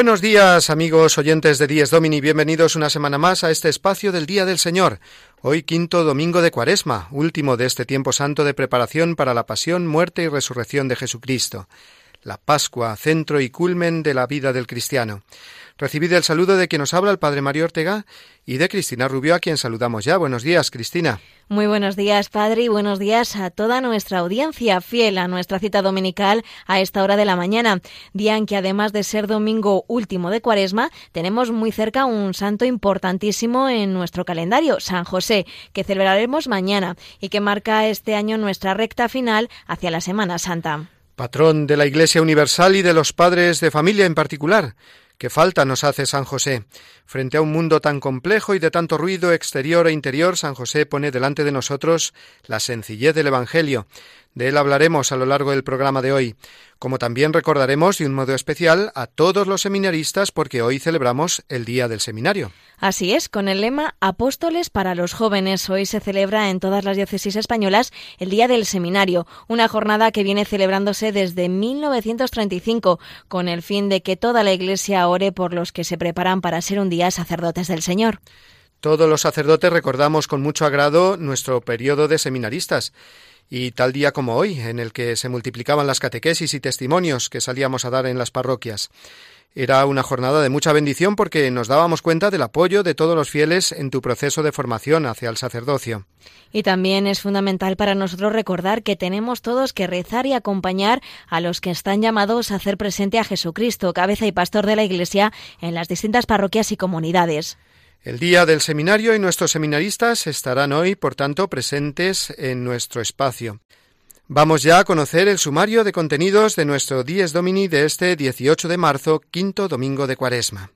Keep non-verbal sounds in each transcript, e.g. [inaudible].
Buenos días amigos oyentes de Dies Domini, bienvenidos una semana más a este espacio del Día del Señor. Hoy quinto domingo de Cuaresma, último de este tiempo santo de preparación para la pasión, muerte y resurrección de Jesucristo. La Pascua, centro y culmen de la vida del cristiano. Recibid el saludo de quien nos habla el Padre Mario Ortega y de Cristina Rubio, a quien saludamos ya. Buenos días, Cristina. Muy buenos días, Padre, y buenos días a toda nuestra audiencia fiel a nuestra cita dominical a esta hora de la mañana, día en que además de ser domingo último de Cuaresma, tenemos muy cerca un santo importantísimo en nuestro calendario, San José, que celebraremos mañana y que marca este año nuestra recta final hacia la Semana Santa. Patrón de la Iglesia Universal y de los padres de familia en particular. Qué falta nos hace San José. Frente a un mundo tan complejo y de tanto ruido exterior e interior, San José pone delante de nosotros la sencillez del Evangelio. De él hablaremos a lo largo del programa de hoy, como también recordaremos de un modo especial a todos los seminaristas porque hoy celebramos el Día del Seminario. Así es, con el lema Apóstoles para los jóvenes. Hoy se celebra en todas las diócesis españolas el Día del Seminario, una jornada que viene celebrándose desde 1935 con el fin de que toda la Iglesia ore por los que se preparan para ser un día sacerdotes del Señor. Todos los sacerdotes recordamos con mucho agrado nuestro periodo de seminaristas y tal día como hoy, en el que se multiplicaban las catequesis y testimonios que salíamos a dar en las parroquias. Era una jornada de mucha bendición porque nos dábamos cuenta del apoyo de todos los fieles en tu proceso de formación hacia el sacerdocio. Y también es fundamental para nosotros recordar que tenemos todos que rezar y acompañar a los que están llamados a hacer presente a Jesucristo, cabeza y pastor de la Iglesia, en las distintas parroquias y comunidades. El día del seminario y nuestros seminaristas estarán hoy, por tanto, presentes en nuestro espacio. Vamos ya a conocer el sumario de contenidos de nuestro Dies Domini de este 18 de marzo, quinto domingo de Cuaresma.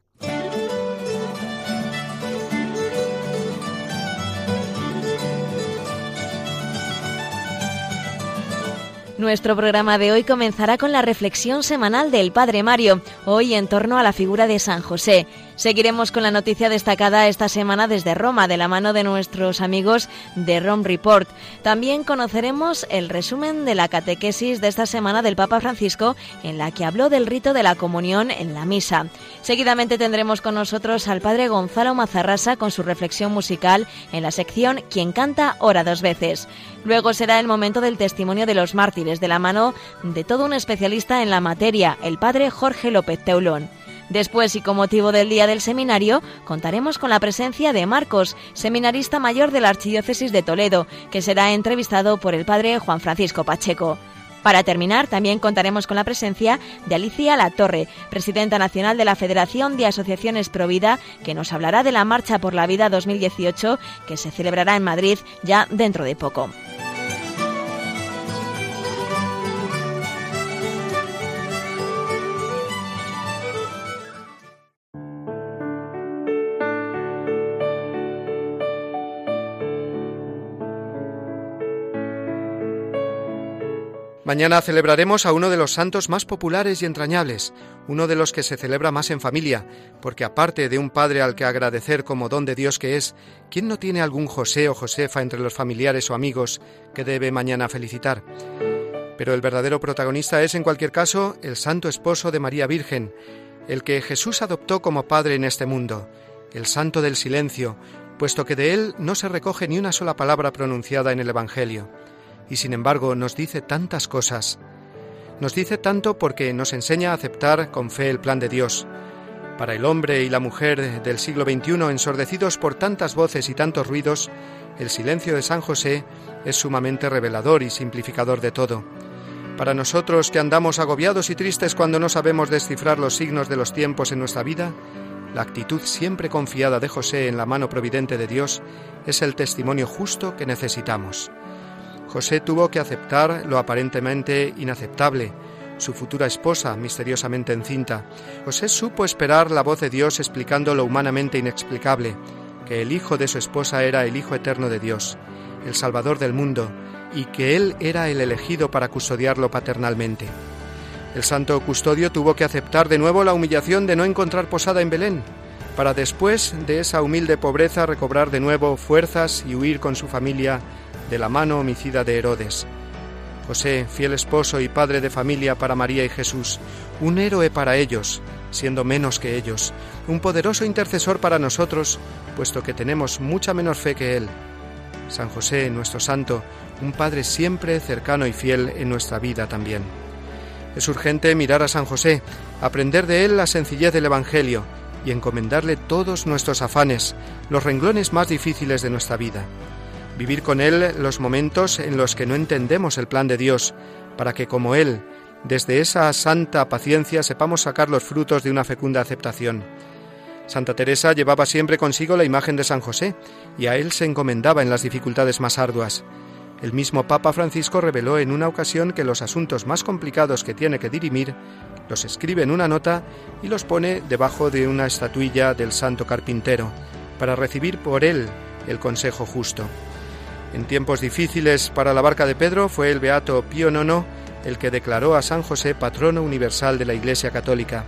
Nuestro programa de hoy comenzará con la reflexión semanal del Padre Mario, hoy en torno a la figura de San José. Seguiremos con la noticia destacada esta semana desde Roma, de la mano de nuestros amigos de Rome Report. También conoceremos el resumen de la catequesis de esta semana del Papa Francisco, en la que habló del rito de la comunión en la misa. Seguidamente tendremos con nosotros al Padre Gonzalo Mazarrasa con su reflexión musical en la sección Quien canta ora dos veces. Luego será el momento del testimonio de los mártires, de la mano de todo un especialista en la materia, el Padre Jorge López Teulón. Después, y con motivo del Día del Seminario, contaremos con la presencia de Marcos, seminarista mayor de la Archidiócesis de Toledo, que será entrevistado por el padre Juan Francisco Pacheco. Para terminar, también contaremos con la presencia de Alicia Latorre, presidenta nacional de la Federación de Asociaciones Provida, que nos hablará de la Marcha por la Vida 2018 que se celebrará en Madrid ya dentro de poco. Mañana celebraremos a uno de los santos más populares y entrañables, uno de los que se celebra más en familia, porque aparte de un padre al que agradecer como don de Dios que es, ¿quién no tiene algún José o Josefa entre los familiares o amigos que debe mañana felicitar? Pero el verdadero protagonista es, en cualquier caso, el santo esposo de María Virgen, el que Jesús adoptó como padre en este mundo, el santo del silencio, puesto que de él no se recoge ni una sola palabra pronunciada en el Evangelio y sin embargo nos dice tantas cosas. Nos dice tanto porque nos enseña a aceptar con fe el plan de Dios. Para el hombre y la mujer del siglo XXI, ensordecidos por tantas voces y tantos ruidos, el silencio de San José es sumamente revelador y simplificador de todo. Para nosotros que andamos agobiados y tristes cuando no sabemos descifrar los signos de los tiempos en nuestra vida, La actitud siempre confiada de José en la mano providente de Dios es el testimonio justo que necesitamos. José tuvo que aceptar lo aparentemente inaceptable, su futura esposa misteriosamente encinta. José supo esperar la voz de Dios explicando lo humanamente inexplicable, que el hijo de su esposa era el Hijo eterno de Dios, el Salvador del mundo, y que él era el elegido para custodiarlo paternalmente. El santo custodio tuvo que aceptar de nuevo la humillación de no encontrar posada en Belén, para después de esa humilde pobreza recobrar de nuevo fuerzas y huir con su familia de la mano homicida de Herodes. José, fiel esposo y padre de familia para María y Jesús, un héroe para ellos, siendo menos que ellos, un poderoso intercesor para nosotros, puesto que tenemos mucha menor fe que Él. San José, nuestro santo, un Padre siempre cercano y fiel en nuestra vida también. Es urgente mirar a San José, aprender de él la sencillez del Evangelio y encomendarle todos nuestros afanes, los renglones más difíciles de nuestra vida. Vivir con él los momentos en los que no entendemos el plan de Dios, para que como él, desde esa santa paciencia sepamos sacar los frutos de una fecunda aceptación. Santa Teresa llevaba siempre consigo la imagen de San José y a él se encomendaba en las dificultades más arduas. El mismo Papa Francisco reveló en una ocasión que los asuntos más complicados que tiene que dirimir los escribe en una nota y los pone debajo de una estatuilla del santo carpintero, para recibir por él el consejo justo. En tiempos difíciles para la barca de Pedro fue el beato Pío IX el que declaró a San José patrono universal de la Iglesia Católica,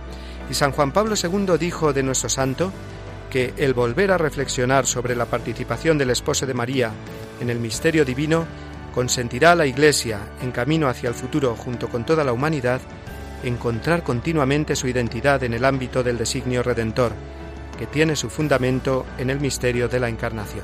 y San Juan Pablo II dijo de nuestro santo que el volver a reflexionar sobre la participación del esposo de María en el misterio divino consentirá a la Iglesia, en camino hacia el futuro junto con toda la humanidad, encontrar continuamente su identidad en el ámbito del designio redentor, que tiene su fundamento en el misterio de la Encarnación.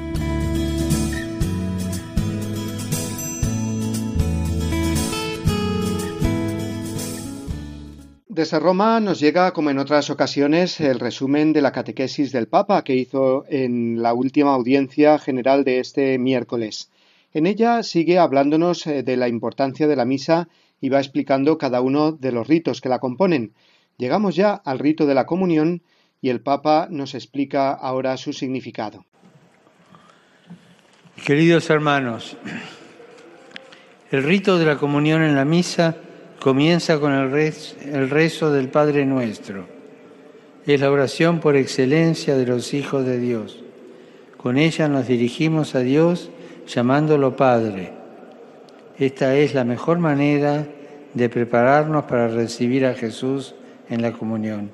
Desde Roma nos llega, como en otras ocasiones, el resumen de la catequesis del Papa que hizo en la última audiencia general de este miércoles. En ella sigue hablándonos eh, de la importancia de la misa y va explicando cada uno de los ritos que la componen. Llegamos ya al rito de la comunión y el Papa nos explica ahora su significado. Queridos hermanos, el rito de la comunión en la misa comienza con el, rezo del Padre Nuestro. Es la oración por excelencia de los hijos de Dios. Con ella nos dirigimos a Dios llamándolo Padre. Esta es la mejor manera de prepararnos para recibir a Jesús en la comunión.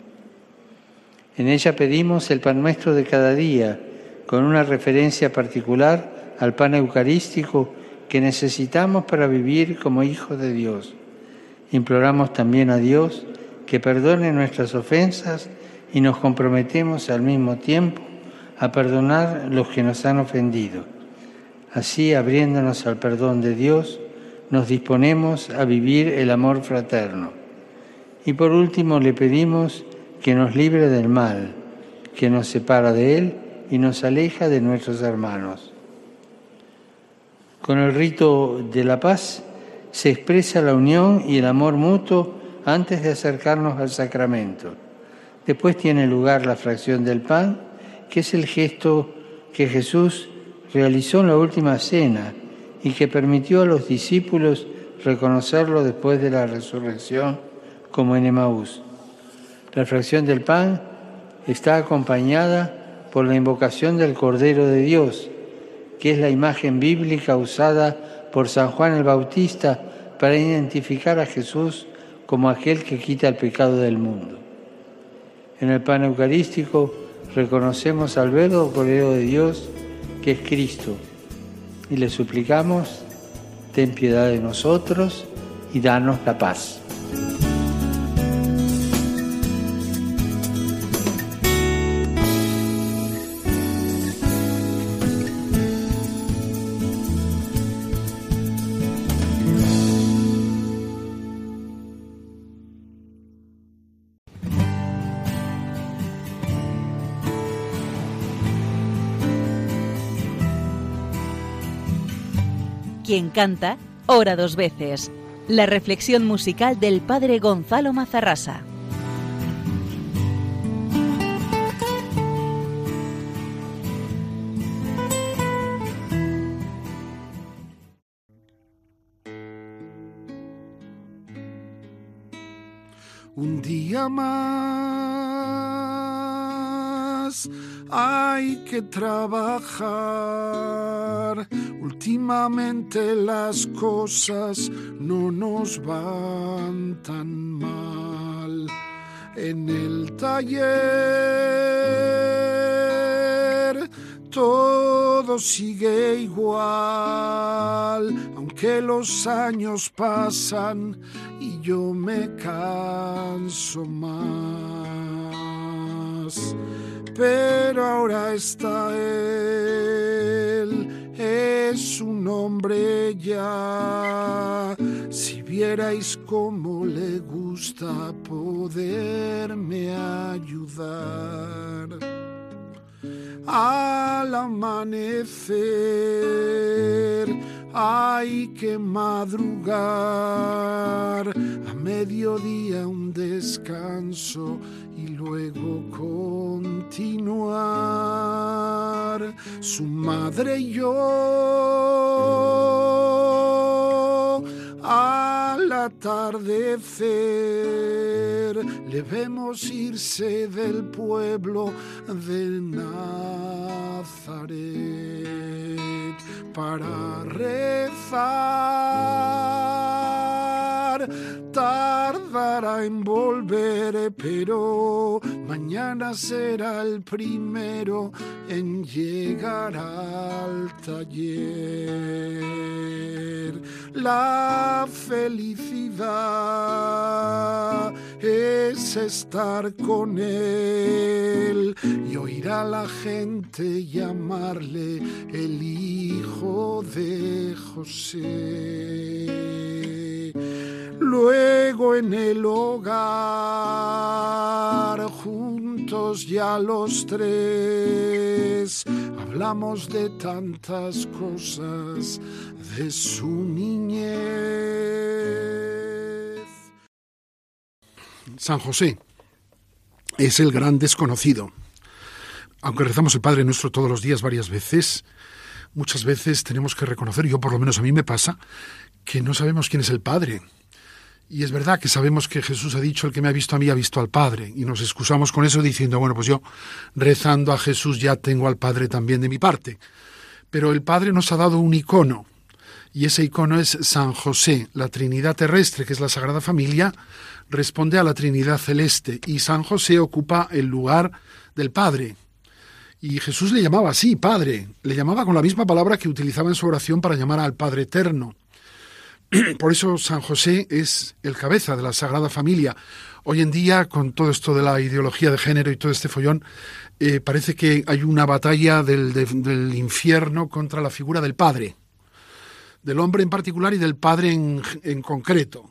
En ella pedimos el pan nuestro de cada día, con una referencia particular al pan eucarístico que necesitamos para vivir como hijos de Dios. Imploramos también a Dios que perdone nuestras ofensas y nos comprometemos al mismo tiempo a perdonar los que nos han ofendido. Así, abriéndonos al perdón de Dios, nos disponemos a vivir el amor fraterno. Y por último le pedimos que nos libre del mal, que nos separa de Él y nos aleja de nuestros hermanos. Con el rito de la paz se expresa la unión y el amor mutuo antes de acercarnos al sacramento. Después tiene lugar la fracción del pan, que es el gesto que Jesús realizó en la última cena y que permitió a los discípulos reconocerlo después de la resurrección como en Emaús. La fracción del pan está acompañada por la invocación del Cordero de Dios, que es la imagen bíblica usada por San Juan el Bautista para identificar a Jesús como aquel que quita el pecado del mundo. En el pan eucarístico reconocemos al Verbo Cordero de Dios, que es Cristo, y le suplicamos, ten piedad de nosotros y danos la paz. Quien canta, ora dos veces. La reflexión musical del padre Gonzalo Mazarrasa. Un día más hay que trabajar. Últimamente las cosas no nos van tan mal. En el taller todo sigue igual, aunque los años pasan y yo me canso más pero ahora está él, es un hombre ya. Si vierais cómo le gusta poderme ayudar. Al amanecer hay que madrugar, a mediodía un descanso y luego continuar. Su madre y yo al atardecer le vemos irse del pueblo de Nazaret para rezar. Tardará en volver, pero mañana será el primero en llegar al taller. La felicidad es estar con él y oír a la gente llamarle el hijo de José. Luego en el hogar, juntos ya los tres, hablamos de tantas cosas de su niñez. San José es el gran desconocido. Aunque rezamos el Padre Nuestro todos los días varias veces, muchas veces tenemos que reconocer, yo por lo menos a mí me pasa, que no sabemos quién es el Padre. Y es verdad que sabemos que Jesús ha dicho, el que me ha visto a mí ha visto al Padre. Y nos excusamos con eso diciendo, bueno, pues yo rezando a Jesús ya tengo al Padre también de mi parte. Pero el Padre nos ha dado un icono. Y ese icono es San José, la Trinidad terrestre, que es la Sagrada Familia, responde a la Trinidad celeste. Y San José ocupa el lugar del Padre. Y Jesús le llamaba así, Padre. Le llamaba con la misma palabra que utilizaba en su oración para llamar al Padre Eterno. [clears throat] Por eso San José es el cabeza de la Sagrada Familia. Hoy en día, con todo esto de la ideología de género y todo este follón, eh, parece que hay una batalla del, infierno contra la figura del Padre, del hombre en particular y del Padre en, en concreto.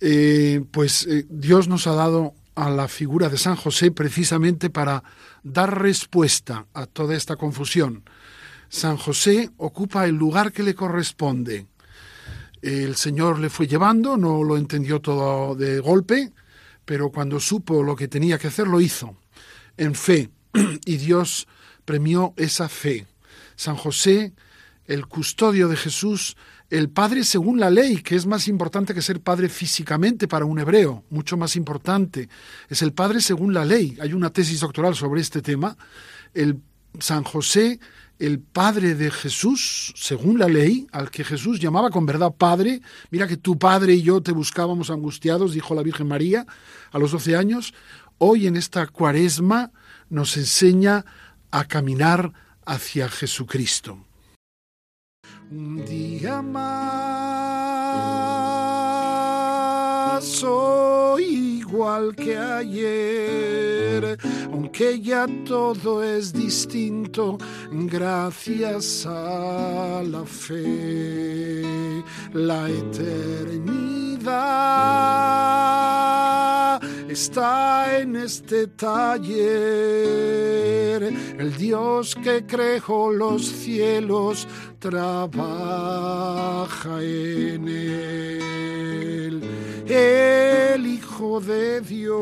Eh, pues eh, Dios nos ha dado a la figura de San José precisamente para dar respuesta a toda esta confusión. San José ocupa el lugar que le corresponde el Señor le fue llevando, no lo entendió todo de golpe, pero cuando supo lo que tenía que hacer, lo hizo, en fe, [clears throat] y Dios premió esa fe. San José, el custodio de Jesús, el padre según la ley, que es más importante que ser padre físicamente para un hebreo, mucho más importante, es el padre según la ley. Hay una tesis doctoral sobre este tema. El San José el Padre de Jesús, según la ley, al que Jesús llamaba con verdad Padre. Mira que tu Padre y yo te buscábamos angustiados, dijo la Virgen María a los doce años. hoy en esta cuaresma nos enseña a caminar hacia Jesucristo. Un día más soy igual que ayer, aunque ya todo es distinto gracias a la fe, la eternidad está en este taller. El Dios que creó los cielos trabaja en él. El Hijo de Dios,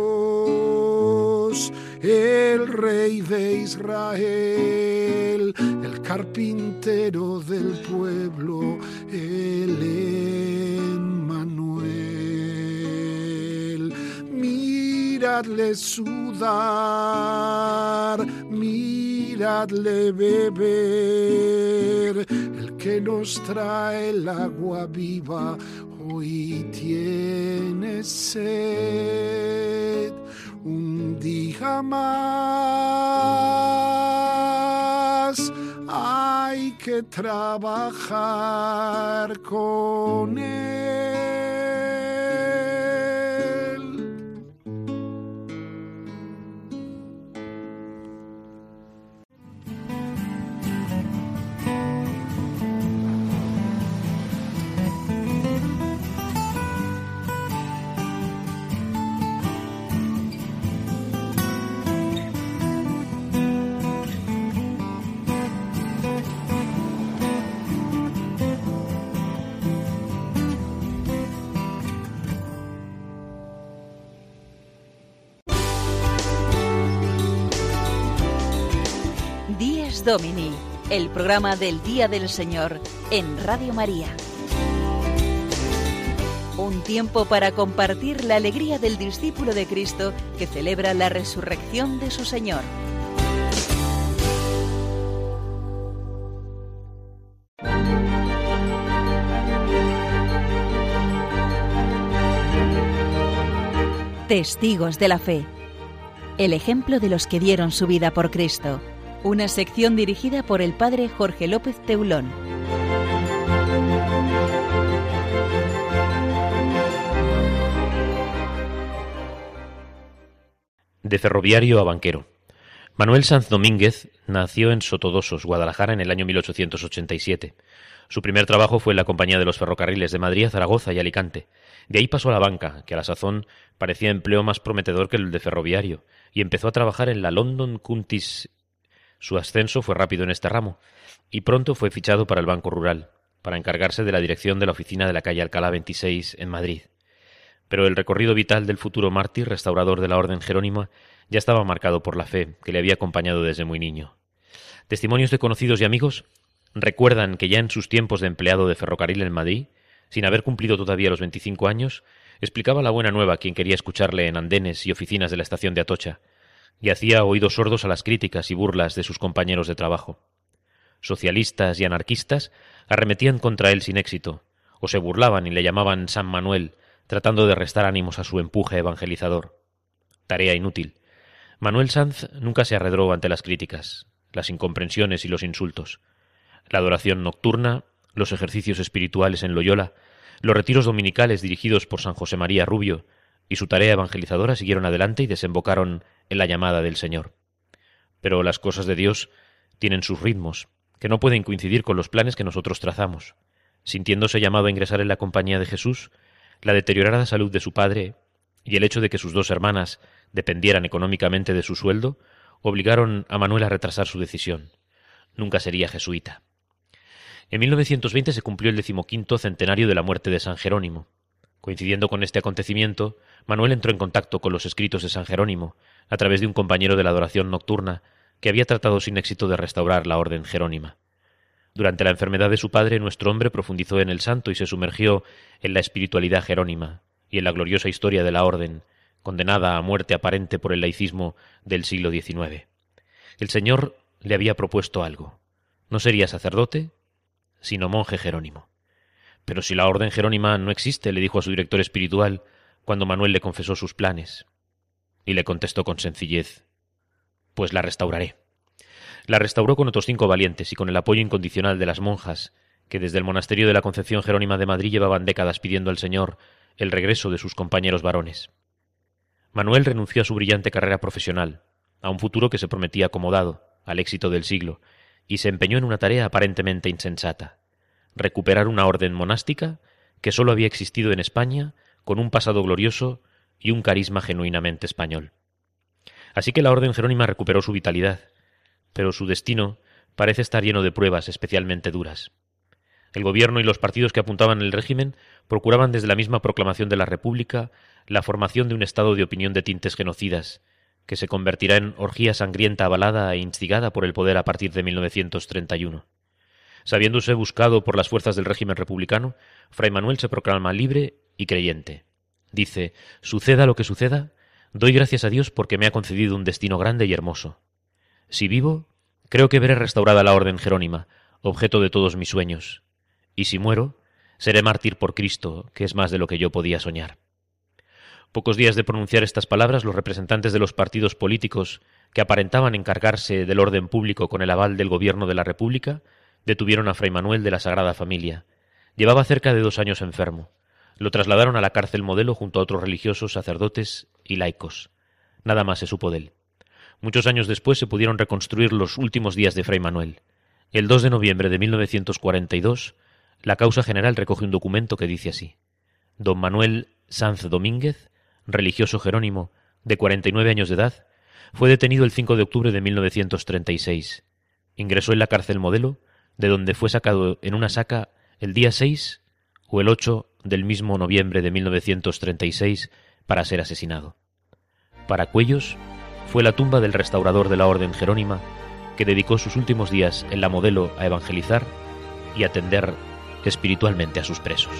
el Rey de Israel, el carpintero del pueblo, el Emmanuel. Miradle sudar, miradle beber, el que nos trae el agua viva hoy tiene sed. Un día más hay que trabajar con él. Domini, el programa del Día del Señor en Radio María. Un tiempo para compartir la alegría del discípulo de Cristo que celebra la resurrección de su Señor. Testigos de la Fe. El ejemplo de los que dieron su vida por Cristo. Una sección dirigida por el padre Jorge López Teulón. De ferroviario a banquero. Manuel Sanz Domínguez nació en Sotodosos, Guadalajara, en el año 1887. Su primer trabajo fue en la Compañía de los Ferrocarriles de Madrid, Zaragoza y Alicante. De ahí pasó a la banca, que a la sazón parecía empleo más prometedor que el de ferroviario, y empezó a trabajar en la London Counties. Su ascenso fue rápido en este ramo, y pronto fue fichado para el Banco Rural, para encargarse de la dirección de la oficina de la calle Alcalá 26 en Madrid. Pero el recorrido vital del futuro mártir, restaurador de la Orden Jerónima, ya estaba marcado por la fe que le había acompañado desde muy niño. Testimonios de conocidos y amigos recuerdan que ya en sus tiempos de empleado de ferrocarril en Madrid, sin haber cumplido todavía los 25 años, explicaba la buena nueva a quien quería escucharle en andenes y oficinas de la estación de Atocha, y hacía oídos sordos a las críticas y burlas de sus compañeros de trabajo. Socialistas y anarquistas arremetían contra él sin éxito, o se burlaban y le llamaban San Manuel, tratando de restar ánimos a su empuje evangelizador. Tarea inútil. Manuel Sanz nunca se arredró ante las críticas, las incomprensiones y los insultos. La adoración nocturna, los ejercicios espirituales en Loyola, los retiros dominicales dirigidos por San José María Rubio y su tarea evangelizadora siguieron adelante y desembocaron en la llamada del Señor. Pero las cosas de Dios tienen sus ritmos, que no pueden coincidir con los planes que nosotros trazamos. Sintiéndose llamado a ingresar en la compañía de Jesús, la deteriorada salud de su padre y el hecho de que sus dos hermanas dependieran económicamente de su sueldo obligaron a Manuel a retrasar su decisión. Nunca sería jesuita. En 1920 se cumplió el decimoquinto centenario de la muerte de San Jerónimo. Coincidiendo con este acontecimiento, Manuel entró en contacto con los escritos de San Jerónimo, a través de un compañero de la adoración nocturna, que había tratado sin éxito de restaurar la orden jerónima. Durante la enfermedad de su padre, nuestro hombre profundizó en el santo y se sumergió en la espiritualidad jerónima y en la gloriosa historia de la orden, condenada a muerte aparente por el laicismo del siglo XIX. El Señor le había propuesto algo. No sería sacerdote, sino monje jerónimo. Pero si la orden jerónima no existe, le dijo a su director espiritual cuando Manuel le confesó sus planes. Y le contestó con sencillez Pues la restauraré. La restauró con otros cinco valientes y con el apoyo incondicional de las monjas, que desde el monasterio de la Concepción Jerónima de Madrid llevaban décadas pidiendo al Señor el regreso de sus compañeros varones. Manuel renunció a su brillante carrera profesional, a un futuro que se prometía acomodado, al éxito del siglo, y se empeñó en una tarea aparentemente insensata recuperar una orden monástica que sólo había existido en España, con un pasado glorioso y un carisma genuinamente español. Así que la orden jerónima recuperó su vitalidad, pero su destino parece estar lleno de pruebas especialmente duras. El gobierno y los partidos que apuntaban el régimen procuraban desde la misma proclamación de la República la formación de un estado de opinión de tintes genocidas, que se convertirá en orgía sangrienta avalada e instigada por el poder a partir de 1931. Sabiéndose buscado por las fuerzas del régimen republicano, Fray Manuel se proclama libre y creyente. Dice, suceda lo que suceda, doy gracias a Dios porque me ha concedido un destino grande y hermoso. Si vivo, creo que veré restaurada la orden jerónima, objeto de todos mis sueños. Y si muero, seré mártir por Cristo, que es más de lo que yo podía soñar. Pocos días de pronunciar estas palabras, los representantes de los partidos políticos que aparentaban encargarse del orden público con el aval del gobierno de la República detuvieron a Fray Manuel de la Sagrada Familia. Llevaba cerca de dos años enfermo. Lo trasladaron a la cárcel modelo junto a otros religiosos, sacerdotes y laicos. Nada más se supo de él. Muchos años después se pudieron reconstruir los últimos días de Fray Manuel. El 2 de noviembre de 1942, la causa general recoge un documento que dice así: Don Manuel Sanz Domínguez, religioso jerónimo, de 49 años de edad, fue detenido el 5 de octubre de 1936. Ingresó en la cárcel modelo de donde fue sacado en una saca el día 6 o el 8 del mismo noviembre de 1936 para ser asesinado. Para Cuellos fue la tumba del restaurador de la Orden Jerónima que dedicó sus últimos días en la modelo a evangelizar y atender espiritualmente a sus presos.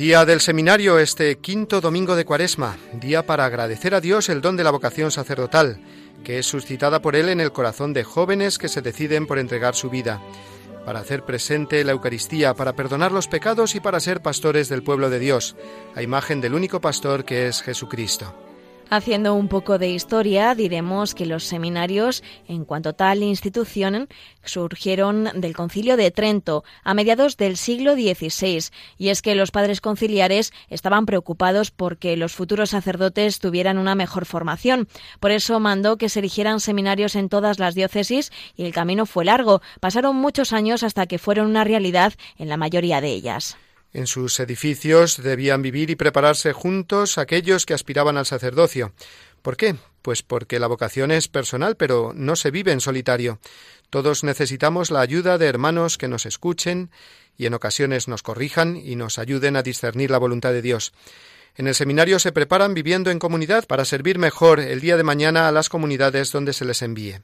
Día del seminario este quinto domingo de Cuaresma, día para agradecer a Dios el don de la vocación sacerdotal, que es suscitada por Él en el corazón de jóvenes que se deciden por entregar su vida, para hacer presente la Eucaristía, para perdonar los pecados y para ser pastores del pueblo de Dios, a imagen del único pastor que es Jesucristo. Haciendo un poco de historia, diremos que los seminarios, en cuanto tal institución, surgieron del Concilio de Trento a mediados del siglo XVI, y es que los padres conciliares estaban preocupados porque los futuros sacerdotes tuvieran una mejor formación. Por eso mandó que se erigieran seminarios en todas las diócesis y el camino fue largo. Pasaron muchos años hasta que fueron una realidad en la mayoría de ellas. En sus edificios debían vivir y prepararse juntos aquellos que aspiraban al sacerdocio. ¿Por qué? Pues porque la vocación es personal, pero no se vive en solitario. Todos necesitamos la ayuda de hermanos que nos escuchen y en ocasiones nos corrijan y nos ayuden a discernir la voluntad de Dios. En el seminario se preparan viviendo en comunidad para servir mejor el día de mañana a las comunidades donde se les envíe.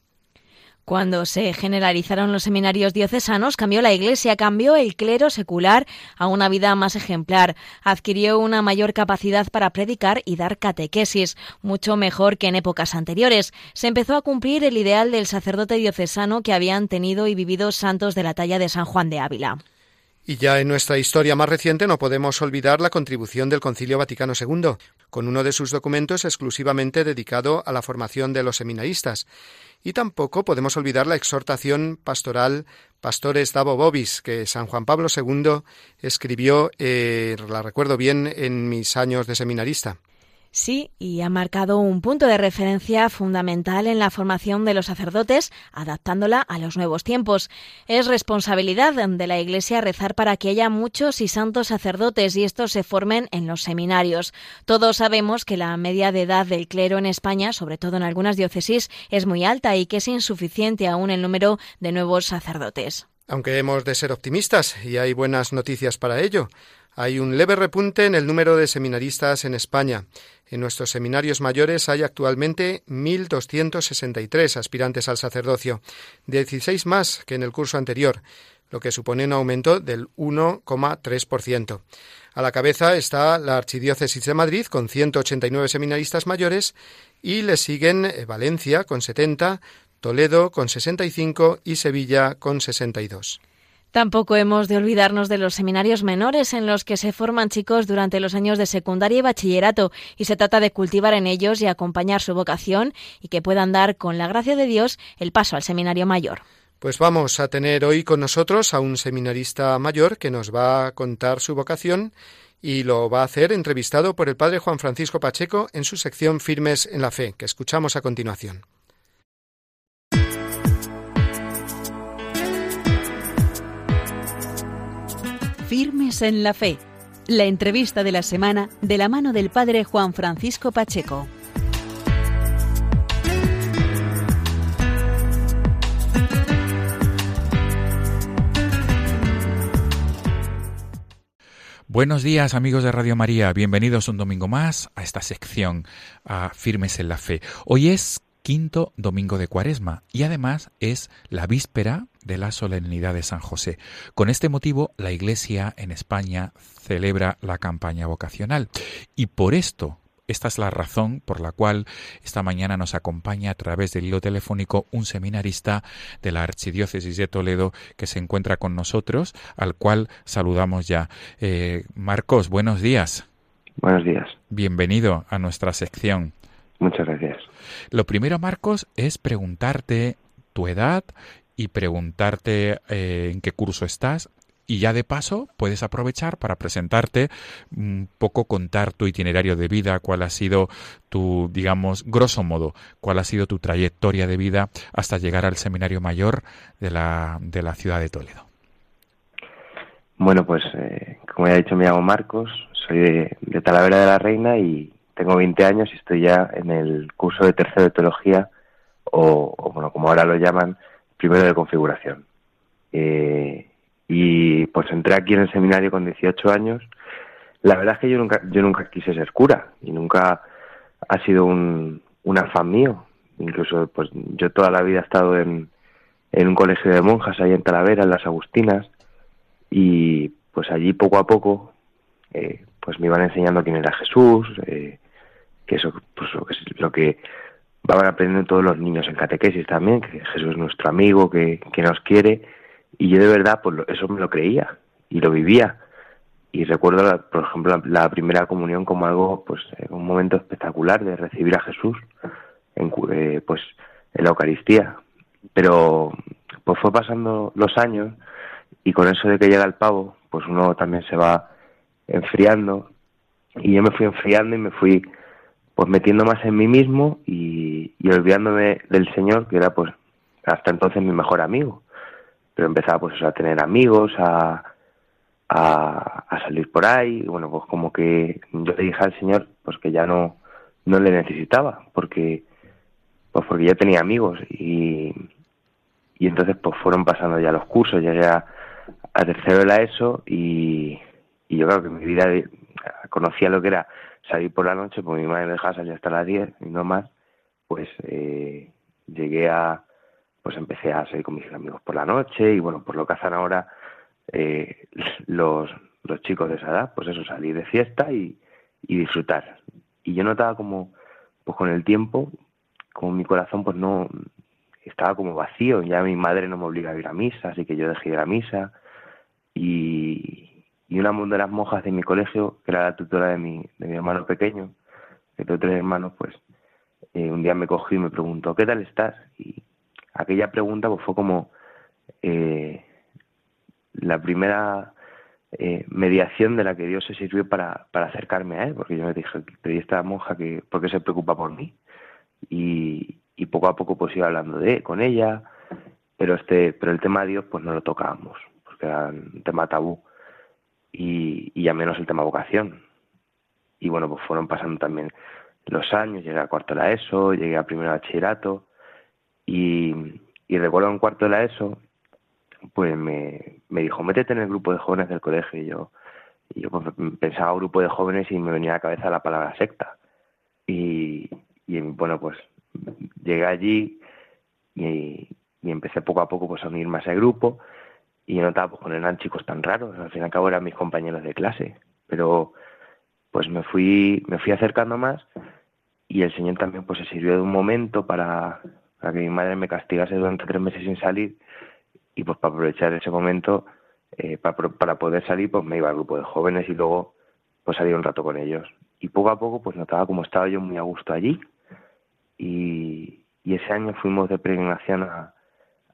Cuando se generalizaron los seminarios diocesanos, cambió la Iglesia, cambió el clero secular a una vida más ejemplar, adquirió una mayor capacidad para predicar y dar catequesis, mucho mejor que en épocas anteriores. Se empezó a cumplir el ideal del sacerdote diocesano que habían tenido y vivido santos de la talla de San Juan de Ávila. Y ya en nuestra historia más reciente no podemos olvidar la contribución del Concilio Vaticano II, con uno de sus documentos exclusivamente dedicado a la formación de los seminaristas. Y tampoco podemos olvidar la exhortación pastoral Pastores Davo Bobis, que San Juan Pablo II escribió, eh, la recuerdo bien, en mis años de seminarista. Sí, y ha marcado un punto de referencia fundamental en la formación de los sacerdotes, adaptándola a los nuevos tiempos. Es responsabilidad de la Iglesia rezar para que haya muchos y santos sacerdotes y estos se formen en los seminarios. Todos sabemos que la media de edad del clero en España, sobre todo en algunas diócesis, es muy alta y que es insuficiente aún el número de nuevos sacerdotes. Aunque hemos de ser optimistas y hay buenas noticias para ello. Hay un leve repunte en el número de seminaristas en España. En nuestros seminarios mayores hay actualmente 1.263 aspirantes al sacerdocio, 16 más que en el curso anterior, lo que supone un aumento del 1,3%. A la cabeza está la Archidiócesis de Madrid con 189 seminaristas mayores y le siguen eh, Valencia con 70, Toledo con 65 y Sevilla con 62. Tampoco hemos de olvidarnos de los seminarios menores en los que se forman chicos durante los años de secundaria y bachillerato y se trata de cultivar en ellos y acompañar su vocación y que puedan dar, con la gracia de Dios, el paso al seminario mayor. Pues vamos a tener hoy con nosotros a un seminarista mayor que nos va a contar su vocación y lo va a hacer entrevistado por el padre Juan Francisco Pacheco en su sección Firmes en la Fe, que escuchamos a continuación. Firmes en la Fe. La entrevista de la semana de la mano del Padre Juan Francisco Pacheco. Buenos días amigos de Radio María, bienvenidos un domingo más a esta sección a Firmes en la Fe. Hoy es quinto domingo de Cuaresma y además es la víspera de la solemnidad de San José. Con este motivo, la Iglesia en España celebra la campaña vocacional y por esto esta es la razón por la cual esta mañana nos acompaña a través del hilo telefónico un seminarista de la Archidiócesis de Toledo que se encuentra con nosotros, al cual saludamos ya. Eh, Marcos, buenos días. Buenos días. Bienvenido a nuestra sección. Muchas gracias. Lo primero, Marcos, es preguntarte tu edad y preguntarte eh, en qué curso estás. Y ya de paso puedes aprovechar para presentarte, un poco contar tu itinerario de vida, cuál ha sido tu, digamos, grosso modo, cuál ha sido tu trayectoria de vida hasta llegar al seminario mayor de la, de la ciudad de Toledo. Bueno, pues eh, como ya he dicho, me llamo Marcos, soy de, de Talavera de la Reina y tengo 20 años y estoy ya en el curso de tercero de teología, o, bueno, como ahora lo llaman, primero de configuración. Eh, y pues entré aquí en el seminario con 18 años. La verdad es que yo nunca, yo nunca quise ser cura y nunca ha sido un, un afán mío. Incluso, pues yo toda la vida he estado en, en un colegio de monjas ahí en Talavera, en las Agustinas, y pues allí poco a poco, eh, pues me iban enseñando quién era Jesús, eh, que eso pues, lo que lo que van aprendiendo todos los niños en catequesis también, que Jesús es nuestro amigo, que, que nos quiere, y yo de verdad pues eso me lo creía y lo vivía. Y recuerdo, por ejemplo, la, primera comunión como algo, pues un momento espectacular de recibir a Jesús en, eh, pues, en la Eucaristía. Pero pues fue pasando los años y con eso de que llega el pavo, pues uno también se va enfriando y yo me fui enfriando y me fui pues metiendo más en mí mismo y, olvidándome del Señor, que era pues hasta entonces mi mejor amigo. Pero empezaba pues a tener amigos, a, a, salir por ahí, y bueno, pues como que yo le dije al Señor pues que ya no, no le necesitaba, porque pues porque ya tenía amigos y, y entonces pues fueron pasando ya los cursos, llegué a, a tercero de la ESO y, y yo creo que mi vida conocía lo que era salir por la noche, porque mi madre me dejaba salir hasta las 10 y no más, pues eh, llegué a pues empecé a salir con mis amigos por la noche y bueno, por lo que hacen ahora eh, [laughs] los, los chicos de esa edad, pues eso, salir de fiesta y, y disfrutar. Y yo notaba como, pues con el tiempo, como mi corazón pues no estaba como vacío, ya mi madre no me obliga a ir a misa, así que yo dejé de ir a misa y, y una de las monjas de mi colegio, que era la tutora de mi, de mi hermano pequeño, que tengo tres hermanos, pues eh, un día me cogió y me preguntó, ¿qué tal estás? Y aquella pregunta pues fue como eh, la primera eh, mediación de la que Dios se sirvió para, para acercarme a Él, porque yo me dije, pero esta monja que, ¿por qué se preocupa por mí? Y, y poco a poco pues iba hablando de con ella, pero este, pero el tema de Dios pues no lo tocábamos, porque era un tema tabú y, y ya menos el tema vocación. Y bueno, pues fueron pasando también los años, llegué a cuarto de la ESO, llegué a primero bachillerato y, y recuerdo en cuarto de la ESO, pues me, me dijo, métete en el grupo de jóvenes del colegio y yo, yo pues, pensaba grupo de jóvenes y me venía a la cabeza la palabra secta. Y, y bueno, pues llegué allí y, y, empecé poco a poco pues a unirme a ese grupo y notaba pues no eran chicos tan raros, al fin y al cabo eran mis compañeros de clase, pero pues me fui, me fui acercando más y el Señor también pues se sirvió de un momento para, para que mi madre me castigase durante tres meses sin salir y pues para aprovechar ese momento eh, para, para poder salir pues me iba al grupo de jóvenes y luego pues salí un rato con ellos. Y poco a poco pues notaba como estaba yo muy a gusto allí y, y ese año fuimos de peregrinación a,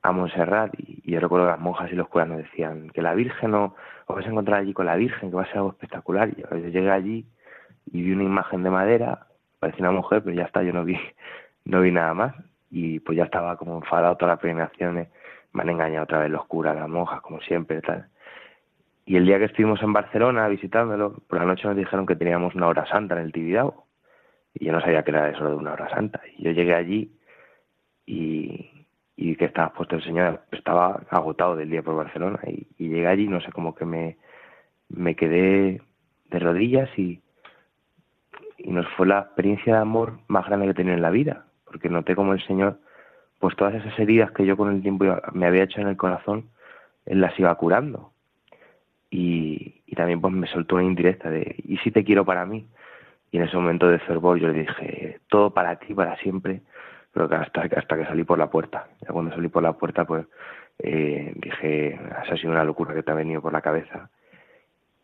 a Montserrat y, yo recuerdo que las monjas y los curas nos decían que la Virgen o os vais a encontrar allí con la Virgen, que va a ser algo espectacular. Y yo, llegué allí y vi una imagen de madera, parecía una mujer, pero ya está, yo no vi, [laughs] no vi nada más. Y pues ya estaba como enfadado todas las peregrinaciones, me han engañado otra vez los curas, las monjas, como siempre, tal. Y el día que estuvimos en Barcelona visitándolo, por la noche nos dijeron que teníamos una hora santa en el Tibidabo. Y yo no sabía que era eso de una hora santa. Y yo llegué allí y, y que estaba puesto el Señor, estaba agotado del día por Barcelona. Y, y llegué allí, no sé, como que me, me quedé de rodillas y, y nos fue la experiencia de amor más grande que he tenido en la vida, porque noté como el Señor, pues todas esas heridas que yo con el tiempo me había hecho en el corazón, Él las iba curando. Y, y también pues me soltó una indirecta de, ¿y si te quiero para mí? Y en ese momento de fervor yo le dije, todo para ti, para siempre, pero que hasta, hasta que salí por la puerta. Ya cuando salí por la puerta, pues eh, dije, esa ha sido una locura que te ha venido por la cabeza.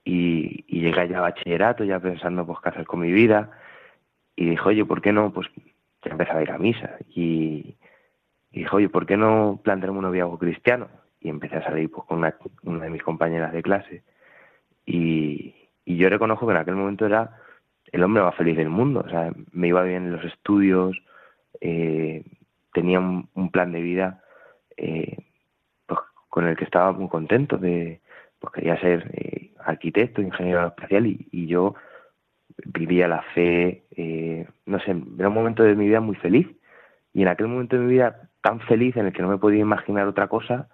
Y, y llegué ya a bachillerato, ya pensando, pues, qué hacer con mi vida. Y dije, oye, ¿por qué no? Pues ya empezaba a ir a misa. Y, y dije, oye, ¿por qué no plantearme un noviazgo cristiano? Y empecé a salir pues, con una, una de mis compañeras de clase. Y, y yo reconozco que en aquel momento era el hombre más feliz del mundo. O sea, me iba bien en los estudios, eh, tenía un, plan de vida eh, pues, con el que estaba muy contento. De, pues quería ser eh, arquitecto, ingeniero espacial y, y, yo vivía la fe, eh, no sé, era un momento de mi vida muy feliz. Y en aquel momento de mi vida tan feliz en el que no me podía imaginar otra cosa,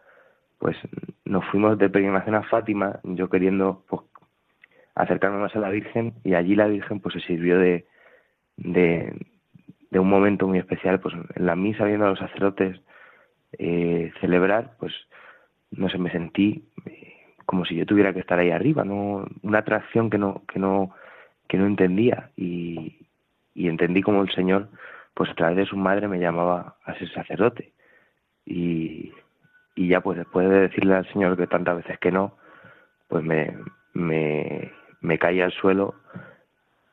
pues nos fuimos de peregrinación a Fátima, yo queriendo pues, acercarme más a la Virgen y allí la Virgen pues se sirvió de, de, de un momento muy especial, pues en la misa viendo a los sacerdotes eh, celebrar, pues no sé, me sentí eh, como si yo tuviera que estar ahí arriba, no una atracción que no que no que no entendía y, y entendí como el Señor pues a través de su madre me llamaba a ser sacerdote. Y, y ya pues después de decirle al Señor que tantas veces que no pues me, me caí al suelo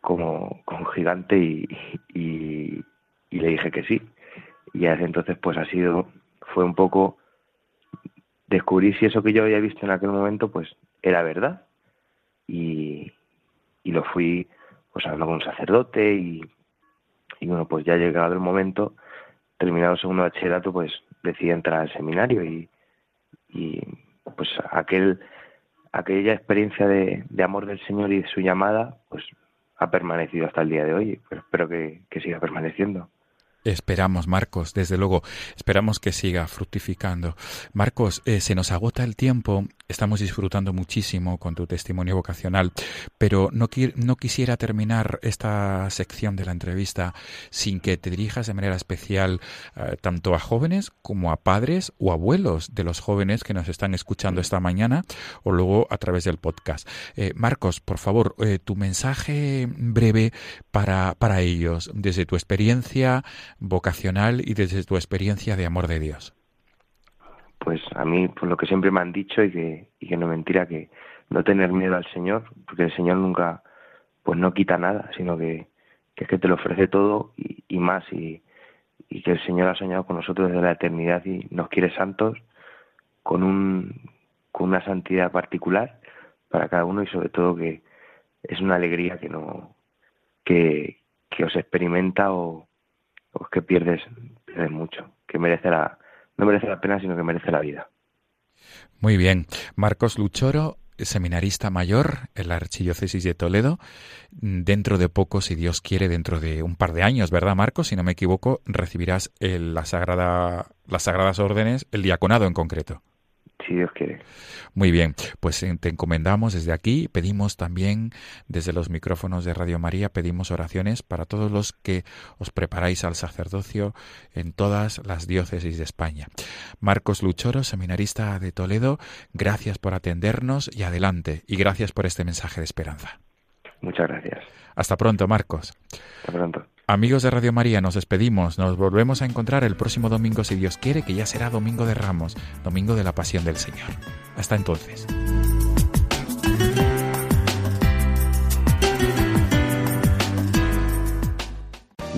como, como gigante y, y, le dije que sí. Y desde entonces pues ha sido, fue un poco descubrir si eso que yo había visto en aquel momento pues era verdad. Y, y lo fui pues hablando con un sacerdote y, y bueno pues ya llegado el momento, terminado el segundo bachillerato pues decidí entrar al seminario y, y pues aquel aquella experiencia de, de, amor del Señor y de su llamada, pues ha permanecido hasta el día de hoy, pero espero que, que siga permaneciendo. Esperamos, Marcos, desde luego, esperamos que siga fructificando. Marcos, eh, se nos agota el tiempo. Estamos disfrutando muchísimo con tu testimonio vocacional, pero no, no quisiera terminar esta sección de la entrevista sin que te dirijas de manera especial eh, tanto a jóvenes como a padres o abuelos de los jóvenes que nos están escuchando esta mañana o luego a través del podcast. Eh, Marcos, por favor, eh, tu mensaje breve para, para ellos, desde tu experiencia vocacional y desde tu experiencia de amor de Dios pues a mí, por lo que siempre me han dicho y que, y que no mentira, que no tener miedo al Señor, porque el Señor nunca, pues no quita nada, sino que, que es que te lo ofrece todo y, y más, y, y que el Señor ha soñado con nosotros desde la eternidad y nos quiere santos con, un, con una santidad particular para cada uno y sobre todo que es una alegría que no que, que os experimenta o, o que pierdes, pierdes mucho, que merece la, no merece la pena, sino que merece la vida. Muy bien. Marcos Luchoro, seminarista mayor en la Archidiócesis de Toledo. Dentro de poco, si Dios quiere, dentro de un par de años, ¿verdad, Marcos? Si no me equivoco, recibirás la sagrada, las sagradas órdenes, el diaconado en concreto si Dios quiere. Muy bien, pues eh, te encomendamos desde aquí, pedimos también desde los micrófonos de Radio María, pedimos oraciones para todos los que os preparáis al sacerdocio en todas las diócesis de España. Marcos Luchoro, seminarista de Toledo, gracias por atendernos y adelante, y gracias por este mensaje de esperanza. Muchas gracias. Hasta pronto, Marcos. Hasta pronto. Amigos de Radio María, nos despedimos. Nos volvemos a encontrar el próximo domingo, si Dios quiere, que ya será Domingo de Ramos, Domingo de la Pasión del Señor. Hasta entonces.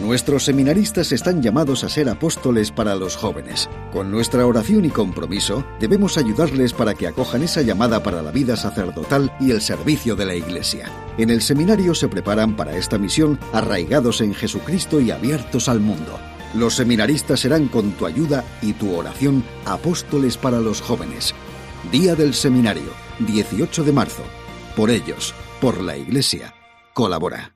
Nuestros seminaristas están llamados a ser apóstoles para los jóvenes. Con nuestra oración y compromiso, debemos ayudarles para que acojan esa llamada para la vida sacerdotal y el servicio de la Iglesia. En el seminario se preparan para esta misión arraigados en Jesucristo y abiertos al mundo. Los seminaristas serán con tu ayuda y tu oración apóstoles para los jóvenes. Día del Seminario, 18 de marzo. Por ellos, por la Iglesia, colabora.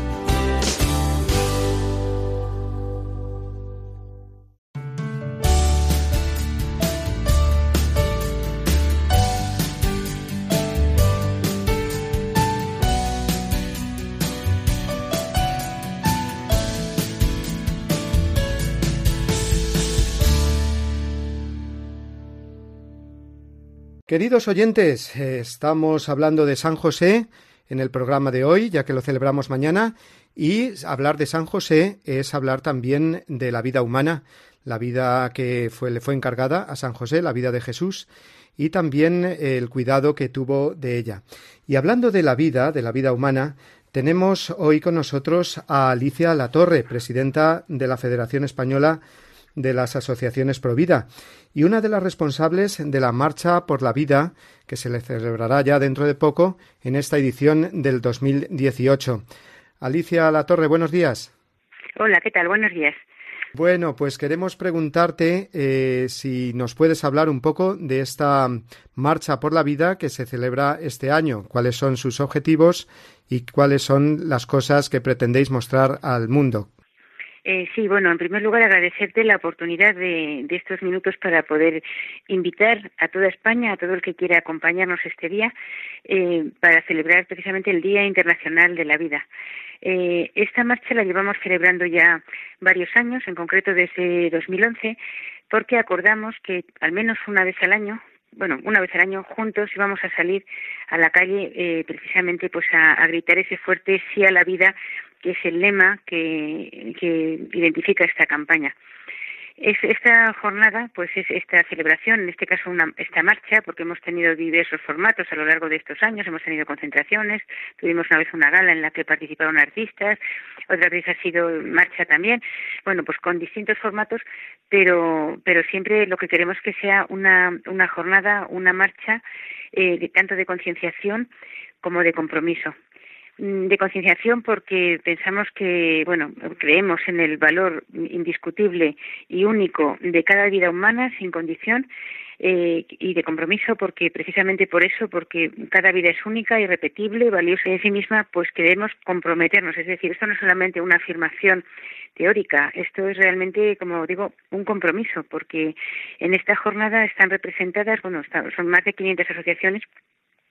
Queridos oyentes, estamos hablando de San José en el programa de hoy, ya que lo celebramos mañana, y hablar de San José es hablar también de la vida humana, la vida que le fue encargada a San José, la vida de Jesús, y también el cuidado que tuvo de ella. Y hablando de la vida, de la vida humana, tenemos hoy con nosotros a Alicia Latorre, presidenta de la Federación Española de las asociaciones Provida y una de las responsables de la Marcha por la Vida que se le celebrará ya dentro de poco en esta edición del 2018. Alicia Latorre, buenos días. Hola, ¿qué tal? Buenos días. Bueno, pues queremos preguntarte eh, si nos puedes hablar un poco de esta Marcha por la Vida que se celebra este año, cuáles son sus objetivos y cuáles son las cosas que pretendéis mostrar al mundo. Eh, sí, bueno, en primer lugar agradecerte la oportunidad de, estos minutos para poder invitar a toda España, a todo el que quiera acompañarnos este día, eh, para celebrar precisamente el Día Internacional de la Vida. Eh, esta marcha la llevamos celebrando ya varios años, en concreto desde 2011, porque acordamos que al menos una vez al año, bueno, una vez al año juntos íbamos a salir a la calle eh, precisamente pues a, gritar ese fuerte sí a la vida que es el lema que, que identifica esta campaña. Es, esta jornada, pues es esta celebración, en este caso una, esta marcha, porque hemos tenido diversos formatos a lo largo de estos años, hemos tenido concentraciones, tuvimos una vez una gala en la que participaron artistas, otra vez ha sido marcha también, bueno, pues con distintos formatos, pero, pero siempre lo que queremos que sea una, una jornada, una marcha, eh, tanto de concienciación como de compromiso. Mm, de concienciación porque pensamos que, bueno, creemos en el valor indiscutible y único de cada vida humana sin condición eh, y de compromiso porque precisamente por eso, porque cada vida es única, irrepetible, valiosa en sí misma, pues queremos comprometernos. Es decir, esto no es solamente una afirmación teórica, esto es realmente, como digo, un compromiso, porque en esta jornada están representadas, bueno, son más de 500 asociaciones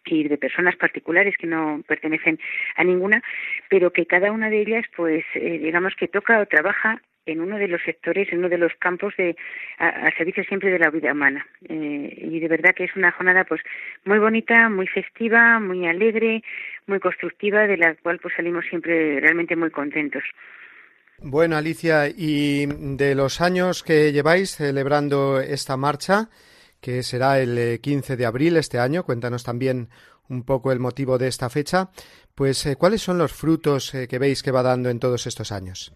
y de personas particulares que no pertenecen a ninguna, pero que cada una de ellas, pues, eh, digamos que toca o trabaja en uno de los sectores, en uno de los campos de a, servicio siempre de la vida humana. Eh, y de verdad que es una jornada, pues, muy bonita, muy festiva, muy alegre, muy constructiva, de la cual pues salimos siempre realmente muy contentos. Bueno, Alicia, y de los años que lleváis celebrando esta marcha, que será el 15 eh, de abril este año. Cuéntanos también un poco el motivo de esta fecha. Pues, eh, ¿cuáles son los frutos eh, que veis que va dando en todos estos años?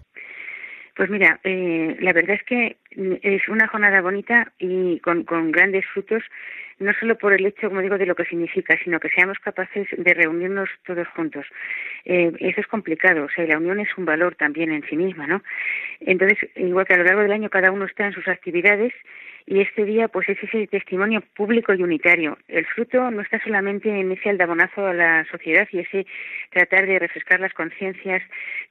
Pues mira, la verdad es que mm, es una jornada bonita y con, con grandes frutos no solo por el hecho, como digo, de lo que significa, sino que seamos capaces de reunirnos todos juntos. Eh, eso es complicado, o sea, la unión es un valor también en sí misma, ¿no? Entonces, igual que a lo largo del año cada uno está en sus actividades, y este día pues es ese testimonio público y unitario. El fruto no está solamente en ese aldabonazo a la sociedad y ese tratar de refrescar las conciencias,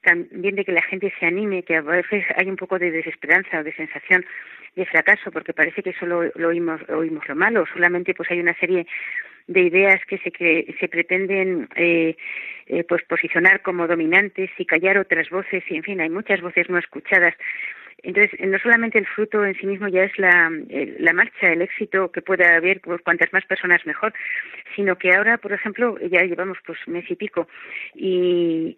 también de que la gente se anime, que a veces hay un poco de desesperanza o de sensación de fracaso porque parece que solo lo oímos, oímos lo malo, solamente pues hay una serie de ideas que se, que se pretenden eh, eh, pues posicionar como dominantes y callar otras voces. Y en fin hay muchas voces no escuchadas entonces, no solamente el fruto en sí mismo ya es la, la marcha, el éxito que pueda haber, pues cuantas más personas mejor, sino que ahora, por ejemplo, ya llevamos pues mes y pico y,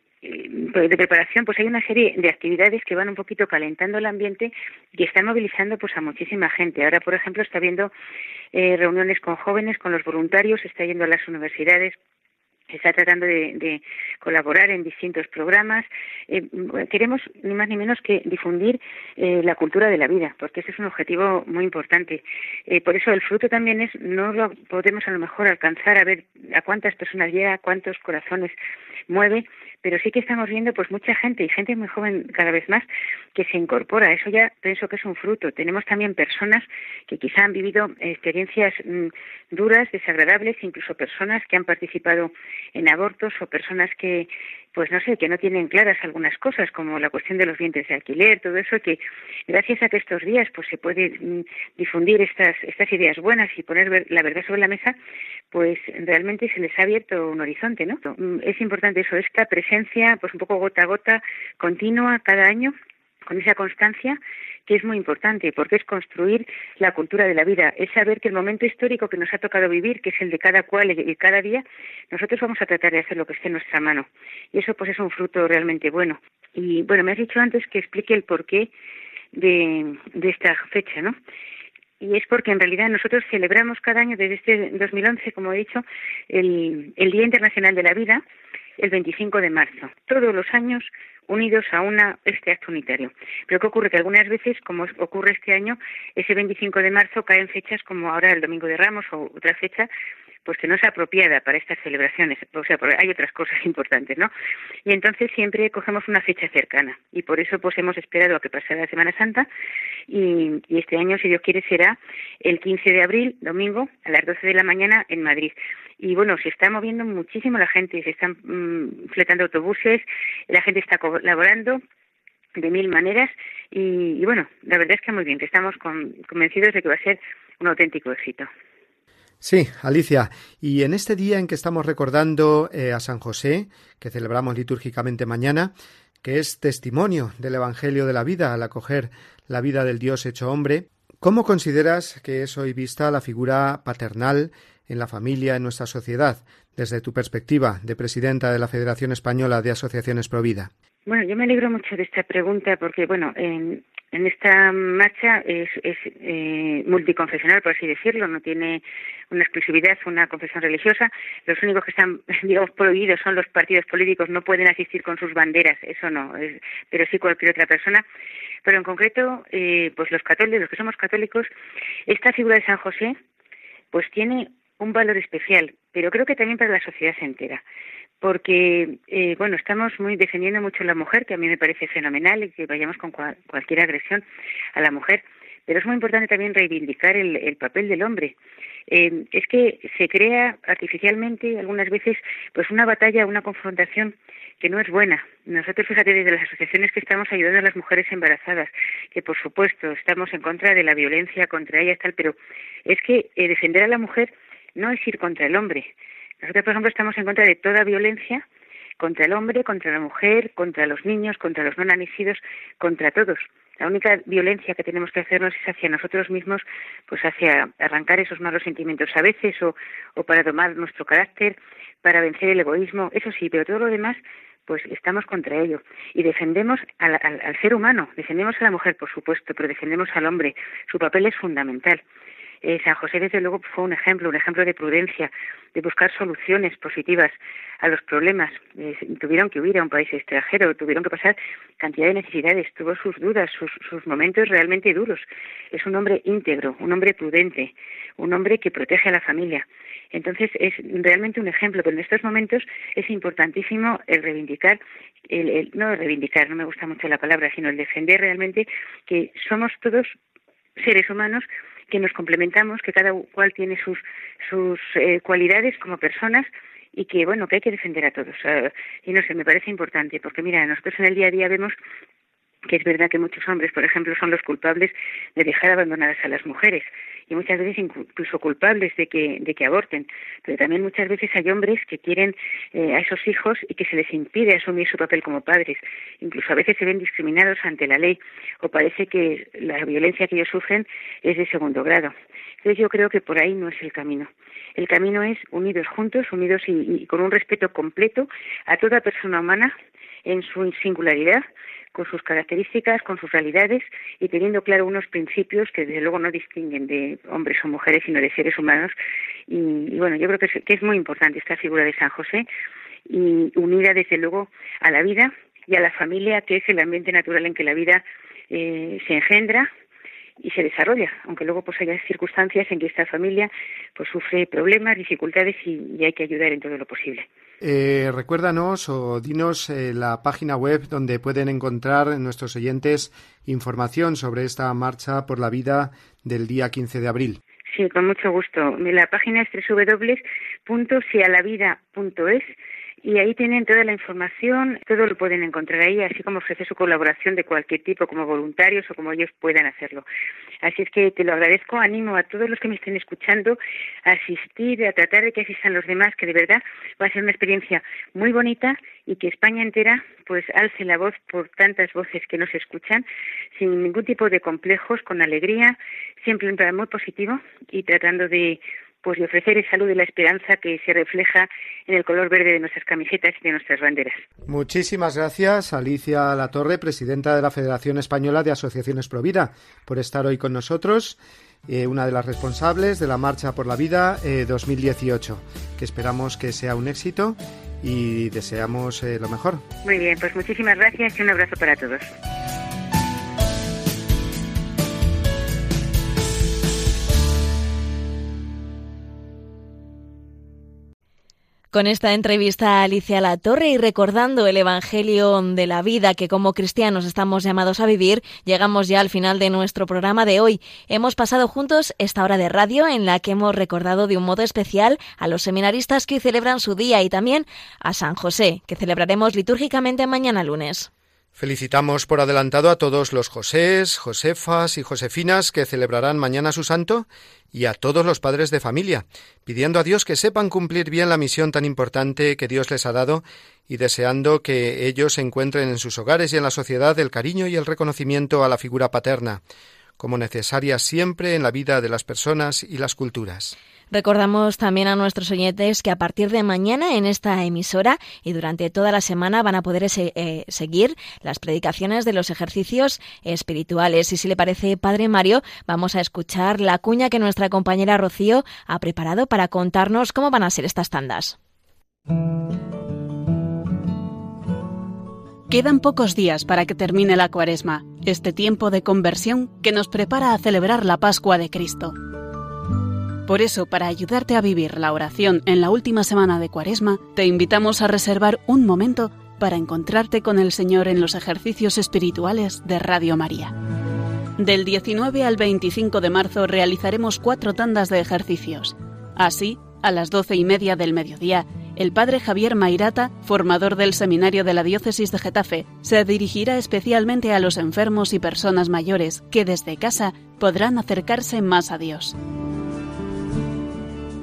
pues, de preparación, pues hay una serie de actividades que van un poquito calentando el ambiente y están movilizando pues a muchísima gente. Ahora, por ejemplo, está habiendo eh, reuniones con jóvenes, con los voluntarios, está yendo a las universidades está tratando de, colaborar en distintos programas. Eh, queremos ni más ni menos que difundir eh, la cultura de la vida, porque ese es un objetivo muy importante. Eh, por eso el fruto también es, no lo podemos a lo mejor alcanzar a ver a cuántas personas llega, a cuántos corazones mueve, pero sí que estamos viendo pues mucha gente y gente muy joven cada vez más que se incorpora. Eso ya pienso que es un fruto. Tenemos también personas que quizá han vivido experiencias mm, duras, desagradables, incluso personas que han participado en abortos o personas que pues no sé, que no tienen claras algunas cosas, como la cuestión de los dientes de alquiler, todo eso que gracias a que estos días pues se puede mm, difundir estas estas ideas buenas y poner la verdad sobre la mesa, pues realmente se les ha abierto un horizonte, ¿no? Mm, es importante eso, esta presencia, pues un poco gota a gota, continua cada año, con esa constancia que es muy importante, porque es construir la cultura de la vida, es saber que el momento histórico que nos ha tocado vivir, que es el de cada cual y cada día, nosotros vamos a tratar de hacer lo que esté en nuestra mano. Y eso pues es un fruto realmente bueno. Y bueno, me has dicho antes que explique el porqué de, de esta fecha, ¿no? y es porque en realidad nosotros celebramos cada año desde este 2011, como he dicho, el, el Día Internacional de la Vida, el 25 de marzo. Todos los años unidos a una este acto unitario. Pero ¿qué ocurre? Que algunas veces, como ocurre este año, ese 25 de marzo caen fechas como ahora el Domingo de Ramos o otra fecha pues que no es apropiada para estas celebraciones, o sea, hay otras cosas [laughs] importantes, ¿no? Y entonces siempre cogemos una fecha cercana y por eso pues hemos esperado a que pasara la Semana Santa y, este año, si Dios quiere, será el 15 de abril, domingo, a las 12 de la mañana en Madrid. Y bueno, se está moviendo muchísimo la gente, se están mm, fletando autobuses, la gente está colaborando de mil maneras y, bueno, la verdad es que muy bien, que estamos convencidos de que va a ser un auténtico éxito. Sí, Alicia, y en este día en que estamos recordando eh, a San José, que celebramos litúrgicamente mañana, que es testimonio del Evangelio de la vida al acoger la vida del Dios hecho hombre, ¿cómo consideras que es hoy vista la figura paternal en la familia, en nuestra sociedad, desde tu perspectiva de presidenta de la Federación Española de Asociaciones Provida? Bueno, yo me alegro mucho de esta pregunta porque, bueno, en, en esta marcha es, es eh, multiconfesional, por así decirlo, no tiene una exclusividad, una confesión religiosa. Los únicos que están, [laughs] digamos, prohibidos son los partidos políticos, no pueden asistir con sus banderas, eso no, pero sí cualquier otra persona. Pero en concreto, eh, pues los católicos, los que somos católicos, esta figura de San José, pues tiene un valor especial, pero creo que también para la sociedad entera porque eh, bueno estamos muy defendiendo mucho a la mujer que a mí me parece fenomenal y que vayamos con cualquier agresión a la mujer pero es muy importante también reivindicar el, papel del hombre. Eh, es que se crea artificialmente algunas veces pues una batalla, una confrontación que no es buena. Nosotros, fíjate, desde las asociaciones que estamos ayudando a las mujeres embarazadas, que por supuesto estamos en contra de la violencia contra ellas, tal, pero es que eh, defender a la mujer no es ir contra el hombre. Nosotros, por ejemplo, estamos en contra de toda violencia contra el hombre, contra la mujer, contra los niños, contra los no nacidos, contra todos. La única violencia que tenemos que hacernos es hacia nosotros mismos, pues hacia arrancar esos malos sentimientos a veces o, o para tomar nuestro carácter, para vencer el egoísmo, eso sí, pero todo lo demás pues estamos contra ello y defendemos al, ser humano, defendemos a la mujer, por supuesto, pero defendemos al hombre. Su papel es fundamental. Eh, San José, desde luego, fue un ejemplo, un ejemplo de prudencia, de buscar soluciones positivas a los problemas. Eh, tuvieron que huir a un país extranjero, tuvieron que pasar cantidad de necesidades, tuvo sus dudas, sus, sus momentos realmente duros. Es un hombre íntegro, un hombre prudente, un hombre que protege a la familia. Entonces es realmente un ejemplo, pero en estos momentos es importantísimo el reivindicar, el, no reivindicar, no me gusta mucho la palabra, sino el defender realmente que somos todos seres humanos que nos complementamos, que cada cual tiene sus, sus eh, cualidades como personas y que, bueno, que hay que defender a todos. y no sé, me parece importante, porque mira, nosotros en el día a día vemos que es verdad que muchos hombres, por ejemplo, son los culpables de dejar abandonadas a las mujeres y muchas veces incluso culpables de que, de que aborten. Pero también muchas veces hay hombres que quieren eh, a esos hijos y que se les impide asumir su papel como padres. Incluso a veces se ven discriminados ante la ley o parece que la violencia que ellos sufren es de segundo grado. Entonces yo creo que por ahí no es el camino. El camino es unidos juntos, unidos y con un respeto completo a toda persona humana en su singularidad, con sus características, con sus realidades y teniendo claro unos principios que desde luego no distinguen de hombres o mujeres, sino de seres humanos. Y, bueno, yo creo que es, muy importante esta figura de San José y unida desde luego a la vida y a la familia, que es el ambiente natural en que la vida eh, se engendra y se desarrolla, aunque luego pues haya circunstancias en que esta familia pues sufre problemas, dificultades y hay que ayudar en todo lo posible. Eh, recuérdanos o dinos eh, la página web donde pueden encontrar nuestros oyentes información sobre esta marcha por la vida del día 15 de abril. Sí, con mucho gusto. La página es www.sialavida.es y ahí tienen toda la información, todo lo pueden encontrar ahí, así como ofrece su colaboración de cualquier tipo, como voluntarios o como ellos puedan hacerlo. Así es que te lo agradezco, animo a todos los que me estén escuchando a asistir, a tratar de que asistan los demás, que de verdad va a ser una experiencia muy bonita y que España entera pues alce la voz por tantas voces que nos escuchan, sin ningún tipo de complejos, con alegría, siempre un plan muy positivo y tratando de pues de ofrecer esa luz y la esperanza que se refleja en el color verde de nuestras camisetas y de nuestras banderas. Muchísimas gracias, Alicia Latorre, presidenta de la Federación Española de Asociaciones Provida, por estar hoy con nosotros, eh, una de las responsables de la Marcha por la Vida 2018, eh, que esperamos que sea un éxito y deseamos eh, lo mejor. Muy bien, pues muchísimas gracias y un abrazo para todos. Con esta entrevista a Alicia La Torre y recordando el Evangelio de la vida que como cristianos estamos llamados a vivir, llegamos ya al final de nuestro programa de hoy. Hemos pasado juntos esta hora de radio en la que hemos recordado de un modo especial a los seminaristas que hoy celebran su día y también a San José, que celebraremos litúrgicamente mañana lunes. Felicitamos por adelantado a todos los Josés, Josefas y Josefinas que celebrarán mañana su santo y a todos los padres de familia, pidiendo a Dios que sepan cumplir bien la misión tan importante que Dios les ha dado y deseando que ellos encuentren en sus hogares y en la sociedad el cariño y el reconocimiento a la figura paterna, como necesaria siempre en la vida de las personas y las culturas. Recordamos también a nuestros oyentes que a partir de mañana en esta emisora y durante toda la semana van a poder eh, seguir las predicaciones de los ejercicios espirituales. Y si le parece, Padre Mario, vamos a escuchar la cuña que nuestra compañera Rocío ha preparado para contarnos cómo van a ser estas tandas. Quedan pocos días para que termine la cuaresma, este tiempo de conversión que nos prepara a celebrar la Pascua de Cristo. Por eso, para ayudarte a vivir la oración en la última semana de Cuaresma, te invitamos a reservar un momento para encontrarte con el Señor en los ejercicios espirituales de Radio María. Del 19 al 25 de marzo realizaremos cuatro tandas de ejercicios. Así, a las doce y media del mediodía, el padre Javier Mairata, formador del seminario de la diócesis de Getafe, se dirigirá especialmente a los enfermos y personas mayores que desde casa podrán acercarse más a Dios.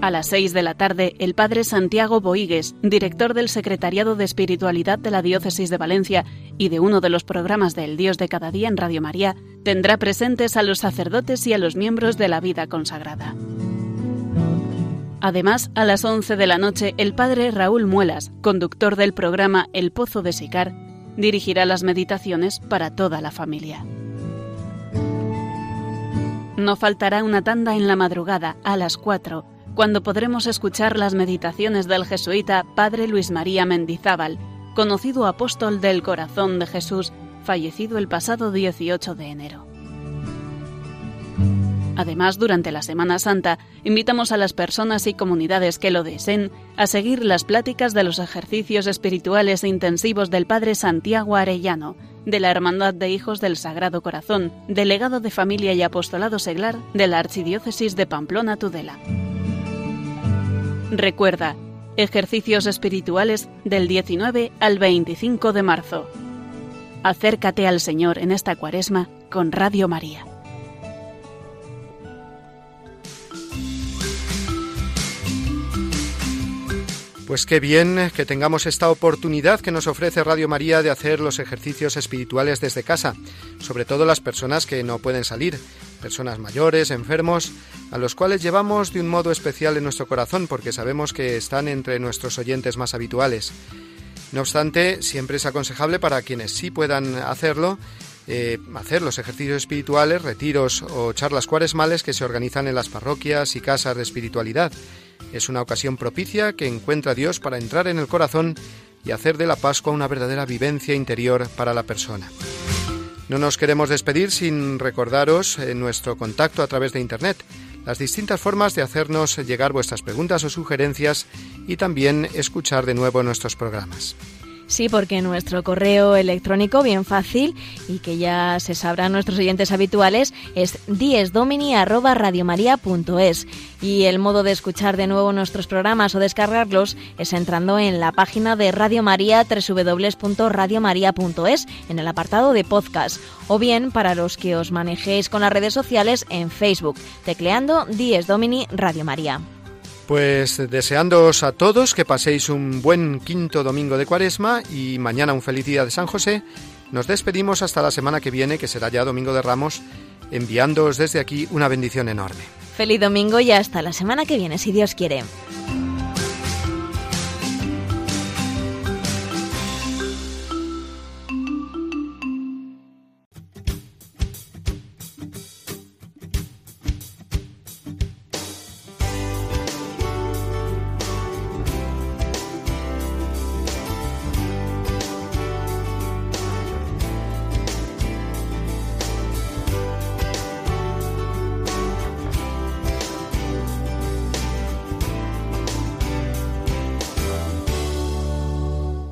A las seis de la tarde, el padre Santiago Boigues, director del Secretariado de Espiritualidad de la Diócesis de Valencia y de uno de los programas del Dios de cada día en Radio María, tendrá presentes a los sacerdotes y a los miembros de la vida consagrada. Además, a las 11 de la noche, el padre Raúl Muelas, conductor del programa El Pozo de Sicar, dirigirá las meditaciones para toda la familia. No faltará una tanda en la madrugada, a las 4, cuando podremos escuchar las meditaciones del jesuita Padre Luis María Mendizábal, conocido apóstol del corazón de Jesús, fallecido el pasado 18 de enero. Además, durante la Semana Santa, invitamos a las personas y comunidades que lo deseen a seguir las pláticas de los ejercicios espirituales e intensivos del Padre Santiago Arellano, de la Hermandad de Hijos del Sagrado Corazón, delegado de Familia y Apostolado Seglar de la Archidiócesis de Pamplona Tudela. Recuerda, ejercicios espirituales del 19 al 25 de marzo. Acércate al Señor en esta cuaresma con Radio María. Pues qué bien que tengamos esta oportunidad que nos ofrece Radio María de hacer los ejercicios espirituales desde casa, sobre todo las personas que no pueden salir, personas mayores, enfermos, a los cuales llevamos de un modo especial en nuestro corazón porque sabemos que están entre nuestros oyentes más habituales. No obstante, siempre es aconsejable para quienes sí puedan hacerlo, eh, hacer los ejercicios espirituales, retiros o charlas cuaresmales que se organizan en las parroquias y casas de espiritualidad es una ocasión propicia que encuentra Dios para entrar en el corazón y hacer de la Pascua una verdadera vivencia interior para la persona. No nos queremos despedir sin recordaros en nuestro contacto a través de Internet, las distintas formas de hacernos llegar vuestras preguntas o sugerencias y también escuchar de nuevo nuestros programas. Sí, porque nuestro correo electrónico, bien fácil, y que ya se sabrán nuestros oyentes habituales, es diesdomini.radiomaria.es. Y el modo de escuchar de nuevo nuestros programas o descargarlos es entrando en la página de Radio María, www.radiomaria.es, en el apartado de podcast. O bien, para los que os manejéis con las redes sociales, en Facebook, tecleando Dies Domini Radio María. Pues deseándoos a todos que paséis un buen quinto domingo de cuaresma y mañana un feliz día de San José, nos despedimos hasta la semana que viene, que será ya Domingo de Ramos, enviándoos desde aquí una bendición enorme. Feliz domingo y hasta la semana que viene, si Dios quiere.